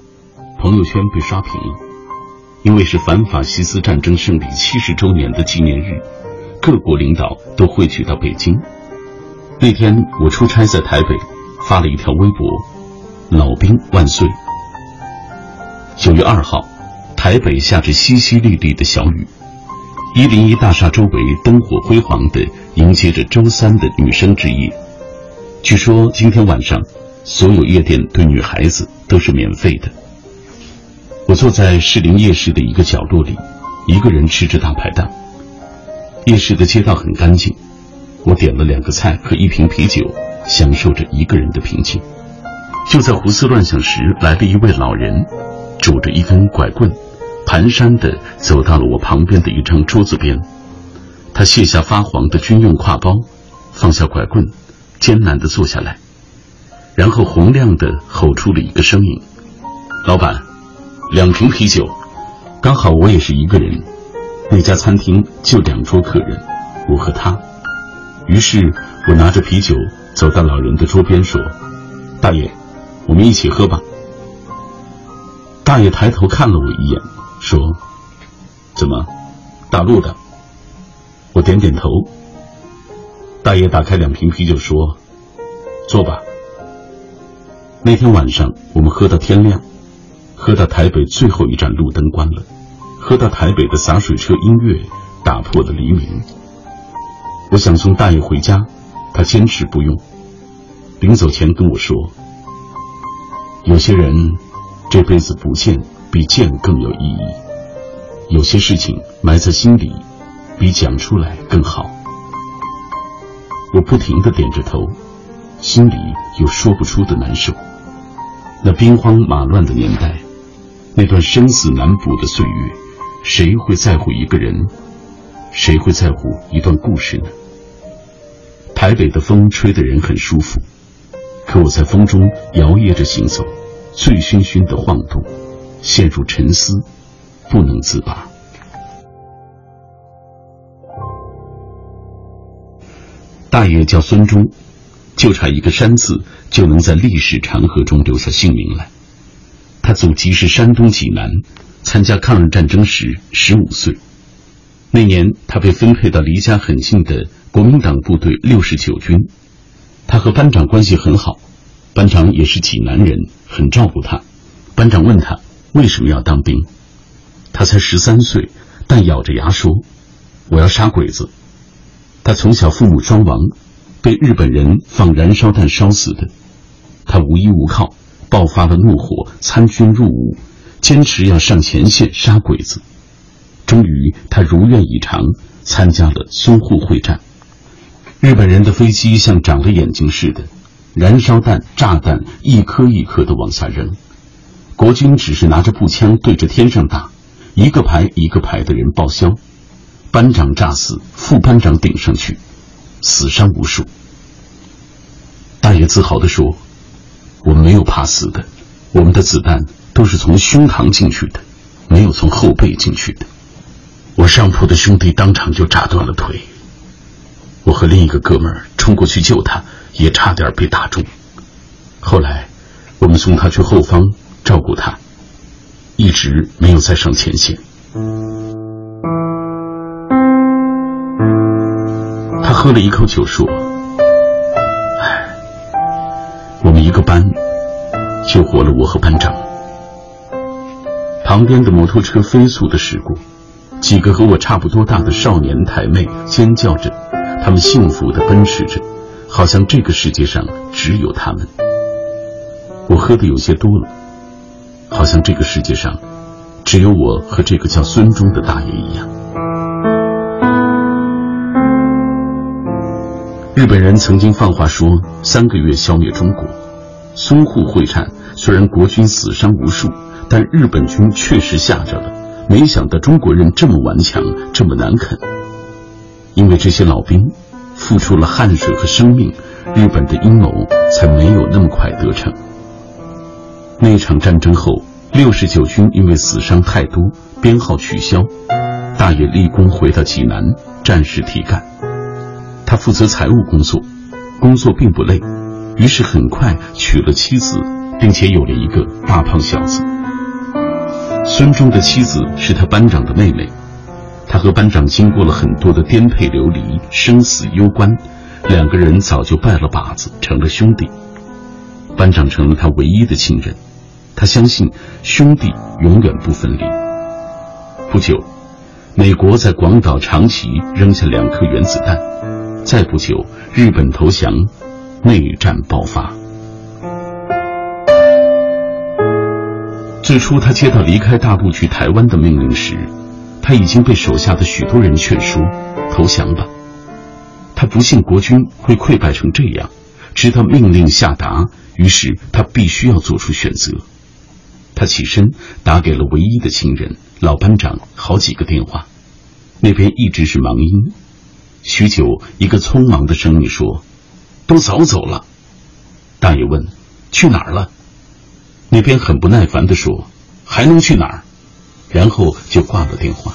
朋友圈被刷屏了，因为是反法西斯战争胜利七十周年的纪念日，各国领导都汇聚到北京。那天我出差在台北，发了一条微博：“老兵万岁。”九月二号，台北下着淅淅沥沥的小雨，一零一大厦周围灯火辉煌的迎接着周三的女生之夜。据说今天晚上。所有夜店对女孩子都是免费的。我坐在士林夜市的一个角落里，一个人吃着大排档。夜市的街道很干净，我点了两个菜和一瓶啤酒，享受着一个人的平静。就在胡思乱想时，来了一位老人，拄着一根拐棍，蹒跚地走到了我旁边的一张桌子边。他卸下发黄的军用挎包，放下拐棍，艰难地坐下来。然后洪亮的吼出了一个声音：“老板，两瓶啤酒。”刚好我也是一个人，那家餐厅就两桌客人，我和他。于是我拿着啤酒走到老人的桌边说：“大爷，我们一起喝吧。”大爷抬头看了我一眼，说：“怎么，大陆的？”我点点头。大爷打开两瓶啤酒说：“坐吧。”那天晚上，我们喝到天亮，喝到台北最后一盏路灯关了，喝到台北的洒水车音乐打破了黎明。我想送大爷回家，他坚持不用。临走前跟我说：“有些人这辈子不见比见更有意义，有些事情埋在心里比讲出来更好。”我不停的点着头，心里有说不出的难受。那兵荒马乱的年代，那段生死难卜的岁月，谁会在乎一个人？谁会在乎一段故事呢？台北的风吹得人很舒服，可我在风中摇曳着行走，醉醺醺的晃动，陷入沉思，不能自拔。大爷叫孙忠。就差一个山字，就能在历史长河中留下姓名来。他祖籍是山东济南，参加抗日战争时十五岁。那年他被分配到离家很近的国民党部队六十九军。他和班长关系很好，班长也是济南人，很照顾他。班长问他为什么要当兵，他才十三岁，但咬着牙说：“我要杀鬼子。”他从小父母双亡，被日本人放燃烧弹烧死的。他无依无靠，爆发了怒火，参军入伍，坚持要上前线杀鬼子。终于，他如愿以偿，参加了淞沪会战。日本人的飞机像长了眼睛似的，燃烧弹、炸弹一颗一颗的往下扔。国军只是拿着步枪对着天上打，一个排一个排的人报销。班长炸死，副班长顶上去，死伤无数。大爷自豪地说：“我们没有怕死的，我们的子弹都是从胸膛进去的，没有从后背进去的。”我上铺的兄弟当场就炸断了腿。我和另一个哥们儿冲过去救他，也差点被打中。后来，我们送他去后方照顾他，一直没有再上前线。喝了一口酒说：“唉，我们一个班救活了我和班长。”旁边的摩托车飞速的驶过，几个和我差不多大的少年台妹尖叫着。他们幸福的奔驰着，好像这个世界上只有他们。我喝的有些多了，好像这个世界上只有我和这个叫孙忠的大爷一样。日本人曾经放话说三个月消灭中国。淞沪会战虽然国军死伤无数，但日本军确实吓着了。没想到中国人这么顽强，这么难啃。因为这些老兵付出了汗水和生命，日本的阴谋才没有那么快得逞。那场战争后，六十九军因为死伤太多，编号取消。大爷立功回到济南，战事提干。他负责财务工作，工作并不累，于是很快娶了妻子，并且有了一个大胖小子。孙忠的妻子是他班长的妹妹。他和班长经过了很多的颠沛流离、生死攸关，两个人早就拜了把子，成了兄弟。班长成了他唯一的亲人，他相信兄弟永远不分离。不久，美国在广岛、长崎扔下两颗原子弹，再不久，日本投降，内战爆发。最初，他接到离开大陆去台湾的命令时。他已经被手下的许多人劝说投降吧，他不信国军会溃败成这样，直到命令下达，于是他必须要做出选择。他起身打给了唯一的亲人老班长好几个电话，那边一直是忙音。许久，一个匆忙的声音说：“都早走了。”大爷问：“去哪儿了？”那边很不耐烦地说：“还能去哪儿？”然后就挂了电话。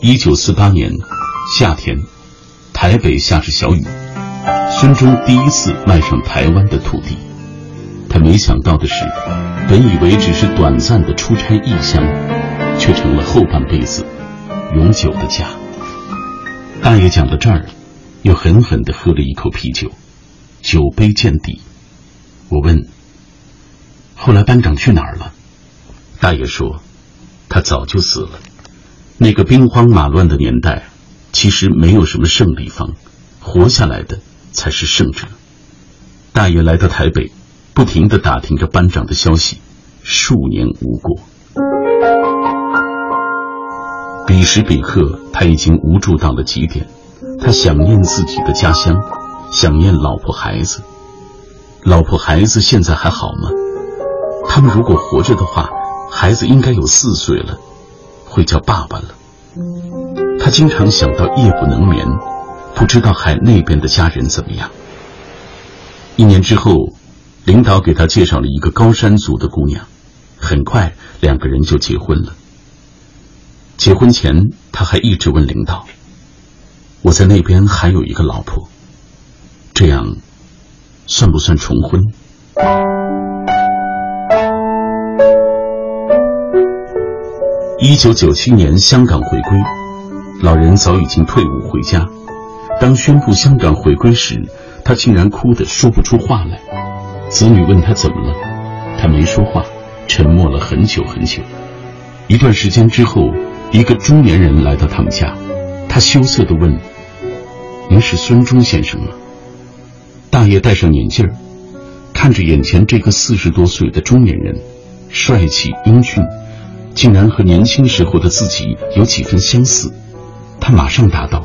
一九四八年夏天，台北下着小雨，孙中第一次迈上台湾的土地。他没想到的是，本以为只是短暂的出差异乡，却成了后半辈子永久的家。大爷讲到这儿，又狠狠地喝了一口啤酒，酒杯见底。我问。后来班长去哪儿了？大爷说，他早就死了。那个兵荒马乱的年代，其实没有什么胜利方，活下来的才是胜者。大爷来到台北，不停的打听着班长的消息，数年无果。彼时彼刻，他已经无助到了极点。他想念自己的家乡，想念老婆孩子。老婆孩子现在还好吗？他们如果活着的话，孩子应该有四岁了，会叫爸爸了。他经常想到夜不能眠，不知道海那边的家人怎么样。一年之后，领导给他介绍了一个高山族的姑娘，很快两个人就结婚了。结婚前，他还一直问领导：“我在那边还有一个老婆，这样算不算重婚？”一九九七年，香港回归，老人早已经退伍回家。当宣布香港回归时，他竟然哭得说不出话来。子女问他怎么了，他没说话，沉默了很久很久。一段时间之后，一个中年人来到他们家，他羞涩地问：“您是孙中先生吗？”大爷戴上眼镜，看着眼前这个四十多岁的中年人，帅气英俊，竟然和年轻时候的自己有几分相似。他马上答道：“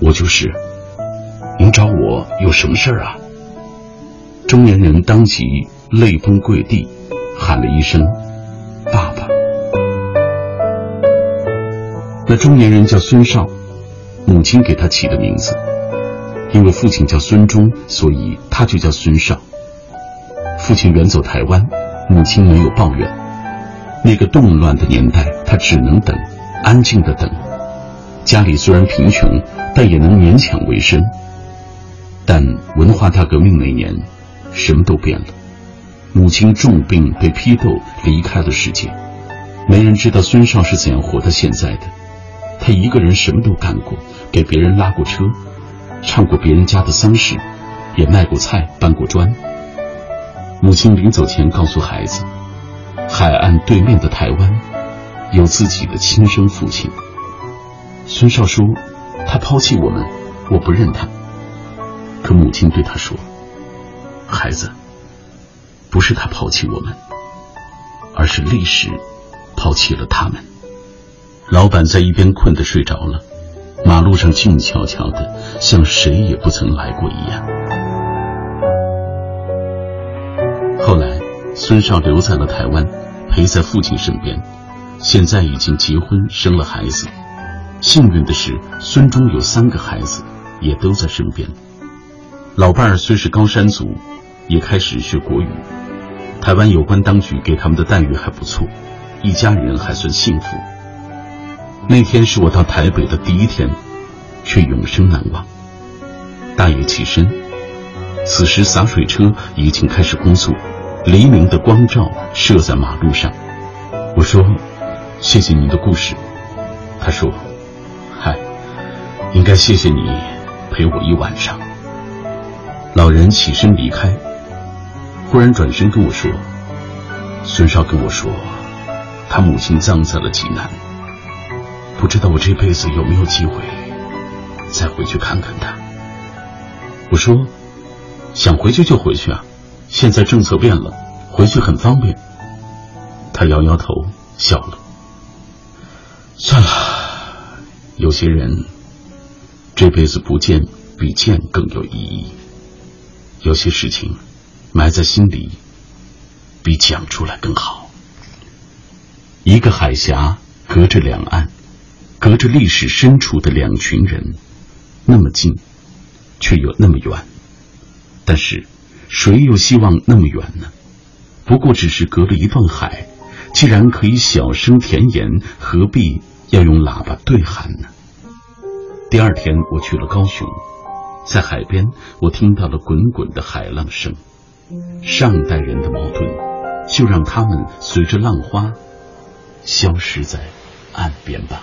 我就是。您找我有什么事儿啊？”中年人当即泪崩跪地，喊了一声：“那中年人叫孙少，母亲给他起的名字。因为父亲叫孙忠，所以他就叫孙少。父亲远走台湾，母亲没有抱怨。那个动乱的年代，他只能等，安静的等。家里虽然贫穷，但也能勉强为生。但文化大革命那年，什么都变了。母亲重病被批斗，离开了世界。没人知道孙少是怎样活到现在的。他一个人什么都干过，给别人拉过车。唱过别人家的丧事，也卖过菜、搬过砖。母亲临走前告诉孩子，海岸对面的台湾有自己的亲生父亲。孙少说，他抛弃我们，我不认他。可母亲对他说：“孩子，不是他抛弃我们，而是历史抛弃了他们。”老板在一边困得睡着了。马路上静悄悄的，像谁也不曾来过一样。后来，孙少留在了台湾，陪在父亲身边，现在已经结婚生了孩子。幸运的是，孙中有三个孩子，也都在身边。老伴儿虽是高山族，也开始学国语。台湾有关当局给他们的待遇还不错，一家人还算幸福。那天是我到台北的第一天，却永生难忘。大爷起身，此时洒水车已经开始工作，黎明的光照射在马路上。我说：“谢谢你的故事。”他说：“嗨，应该谢谢你陪我一晚上。”老人起身离开，忽然转身跟我说：“孙少跟我说，他母亲葬在了济南。”不知道我这辈子有没有机会再回去看看他。我说，想回去就回去啊，现在政策变了，回去很方便。他摇摇头，笑了。算了，有些人这辈子不见比见更有意义。有些事情埋在心里比讲出来更好。一个海峡隔着两岸。隔着历史深处的两群人，那么近，却又那么远。但是，谁又希望那么远呢？不过只是隔了一段海，既然可以小声甜言，何必要用喇叭对喊呢？第二天，我去了高雄，在海边，我听到了滚滚的海浪声。上代人的矛盾，就让他们随着浪花消失在岸边吧。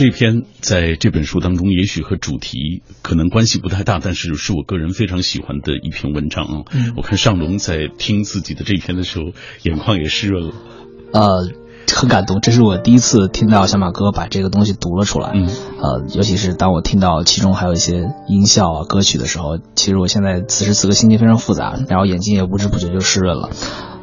这篇在这本书当中，也许和主题可能关系不太大，但是是我个人非常喜欢的一篇文章啊。我看尚龙在听自己的这篇的时候，眼眶也湿润了。呃，很感动，这是我第一次听到小马哥把这个东西读了出来。嗯，呃，尤其是当我听到其中还有一些音效啊、歌曲的时候，其实我现在此时此刻心情非常复杂，然后眼睛也不知不觉就湿润了。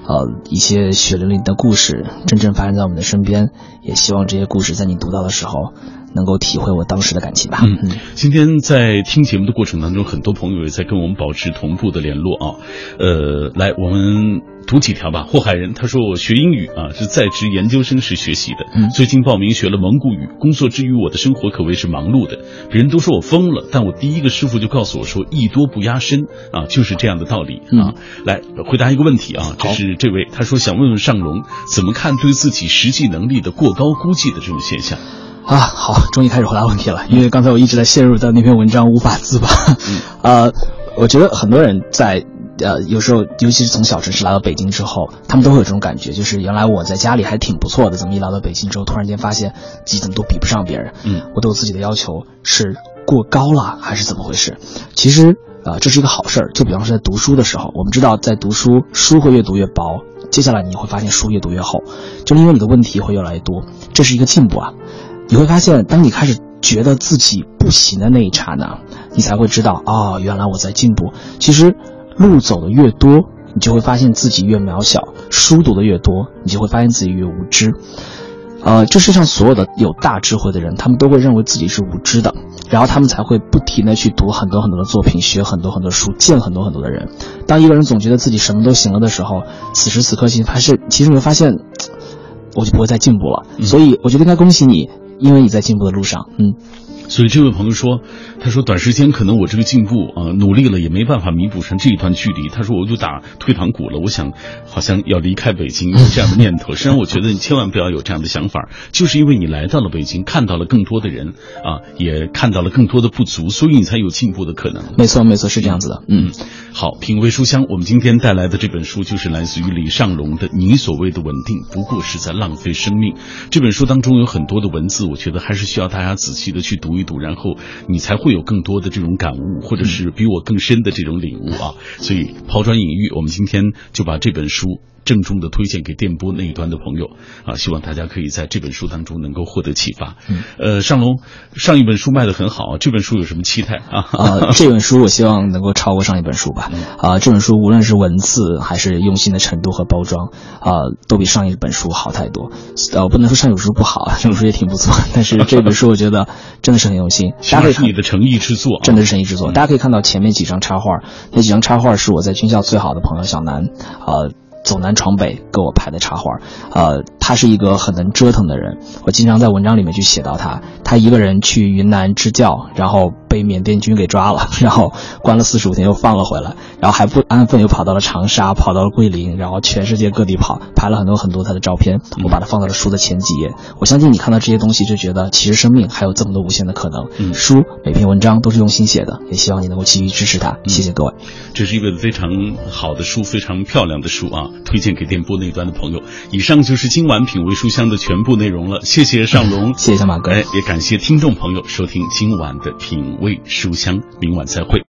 呃，一些血淋淋的故事真正发生在我们的身边，也希望这些故事在你读到的时候，能够体会我当时的感情吧。嗯，今天在听节目的过程当中，很多朋友也在跟我们保持同步的联络啊。呃，来，我们读几条吧。祸害人他说我学英语啊是在职研究生时学习的，嗯，最近报名学了蒙古语。工作之余，我的生活可谓是忙碌的。别人都说我疯了，但我第一个师傅就告诉我说，艺多不压身啊，就是这样的道理啊。来回答一个问题啊，这是这位他说想问问尚龙怎么看对自己实际能力的过高估计的这种现象。啊，好，终于开始回答问题了，因为刚才我一直在陷入到那篇文章无法自拔。呃，我觉得很多人在呃有时候，尤其是从小城市来到北京之后，他们都会有这种感觉，就是原来我在家里还挺不错的，怎么一来到北京之后，突然间发现自己怎么都比不上别人？嗯，我对我自己的要求是过高了，还是怎么回事？其实呃，这是一个好事儿。就比方说在读书的时候，我们知道在读书，书会越读越薄，接下来你会发现书越读越厚，就是因为你的问题会越来越多，这是一个进步啊。你会发现，当你开始觉得自己不行的那一刹那，你才会知道，哦，原来我在进步。其实，路走的越多，你就会发现自己越渺小；书读的越多，你就会发现自己越无知。呃，这世上所有的有大智慧的人，他们都会认为自己是无知的，然后他们才会不停的去读很多很多的作品，学很多很多书，见很多很多的人。当一个人总觉得自己什么都行了的时候，此时此刻，其实发现，其实你会发现，我就不会再进步了。所以，我觉得应该恭喜你。因为你在进步的路上，嗯，所以这位朋友说，他说短时间可能我这个进步啊努力了也没办法弥补上这一段距离。他说我就打退堂鼓了，我想好像要离开北京有 这样的念头。实际上我觉得你千万不要有这样的想法，就是因为你来到了北京，看到了更多的人啊，也看到了更多的不足，所以你才有进步的可能。没错，没错，是这样子的。嗯，好，品味书香，我们今天带来的这本书就是来自于李尚龙的《你所谓的稳定不过是在浪费生命》。这本书当中有很多的文字，我觉得还是需要大家仔细的去读一读，然后你才会有更多的这种感悟，或者是比我更深的这种领悟啊。所以抛砖引玉，我们今天就把这本书。郑重的推荐给电波那一端的朋友啊，希望大家可以在这本书当中能够获得启发。嗯，呃，尚龙上一本书卖的很好，这本书有什么期待啊？啊，这本书我希望能够超过上一本书吧。啊，这本书无论是文字还是用心的程度和包装啊，都比上一本书好太多。呃，我不能说上一本书不好啊，这本书也挺不错，但是这本书我觉得真的是很用心。大家是你的诚意之作，真的是诚意之作。大家可以看到前面几张插画，那几张插画是我在军校最好的朋友小南啊。走南闯北给我拍的茶花，呃，他是一个很能折腾的人，我经常在文章里面去写到他。他一个人去云南支教，然后被缅甸军给抓了，然后关了四十五天又放了回来，然后还不安分又跑到了长沙，跑到了桂林，然后全世界各地跑，拍了很多很多他的照片，我把它放到了书的前几页。我相信你看到这些东西就觉得，其实生命还有这么多无限的可能。嗯，书每篇文章都是用心写的，也希望你能够继续支持他。谢谢各位。这是一本非常好的书，非常漂亮的书啊。推荐给电波那端的朋友。以上就是今晚品味书香的全部内容了。谢谢尚龙，谢谢小马哥，哎，也感谢听众朋友收听今晚的品味书香。明晚再会。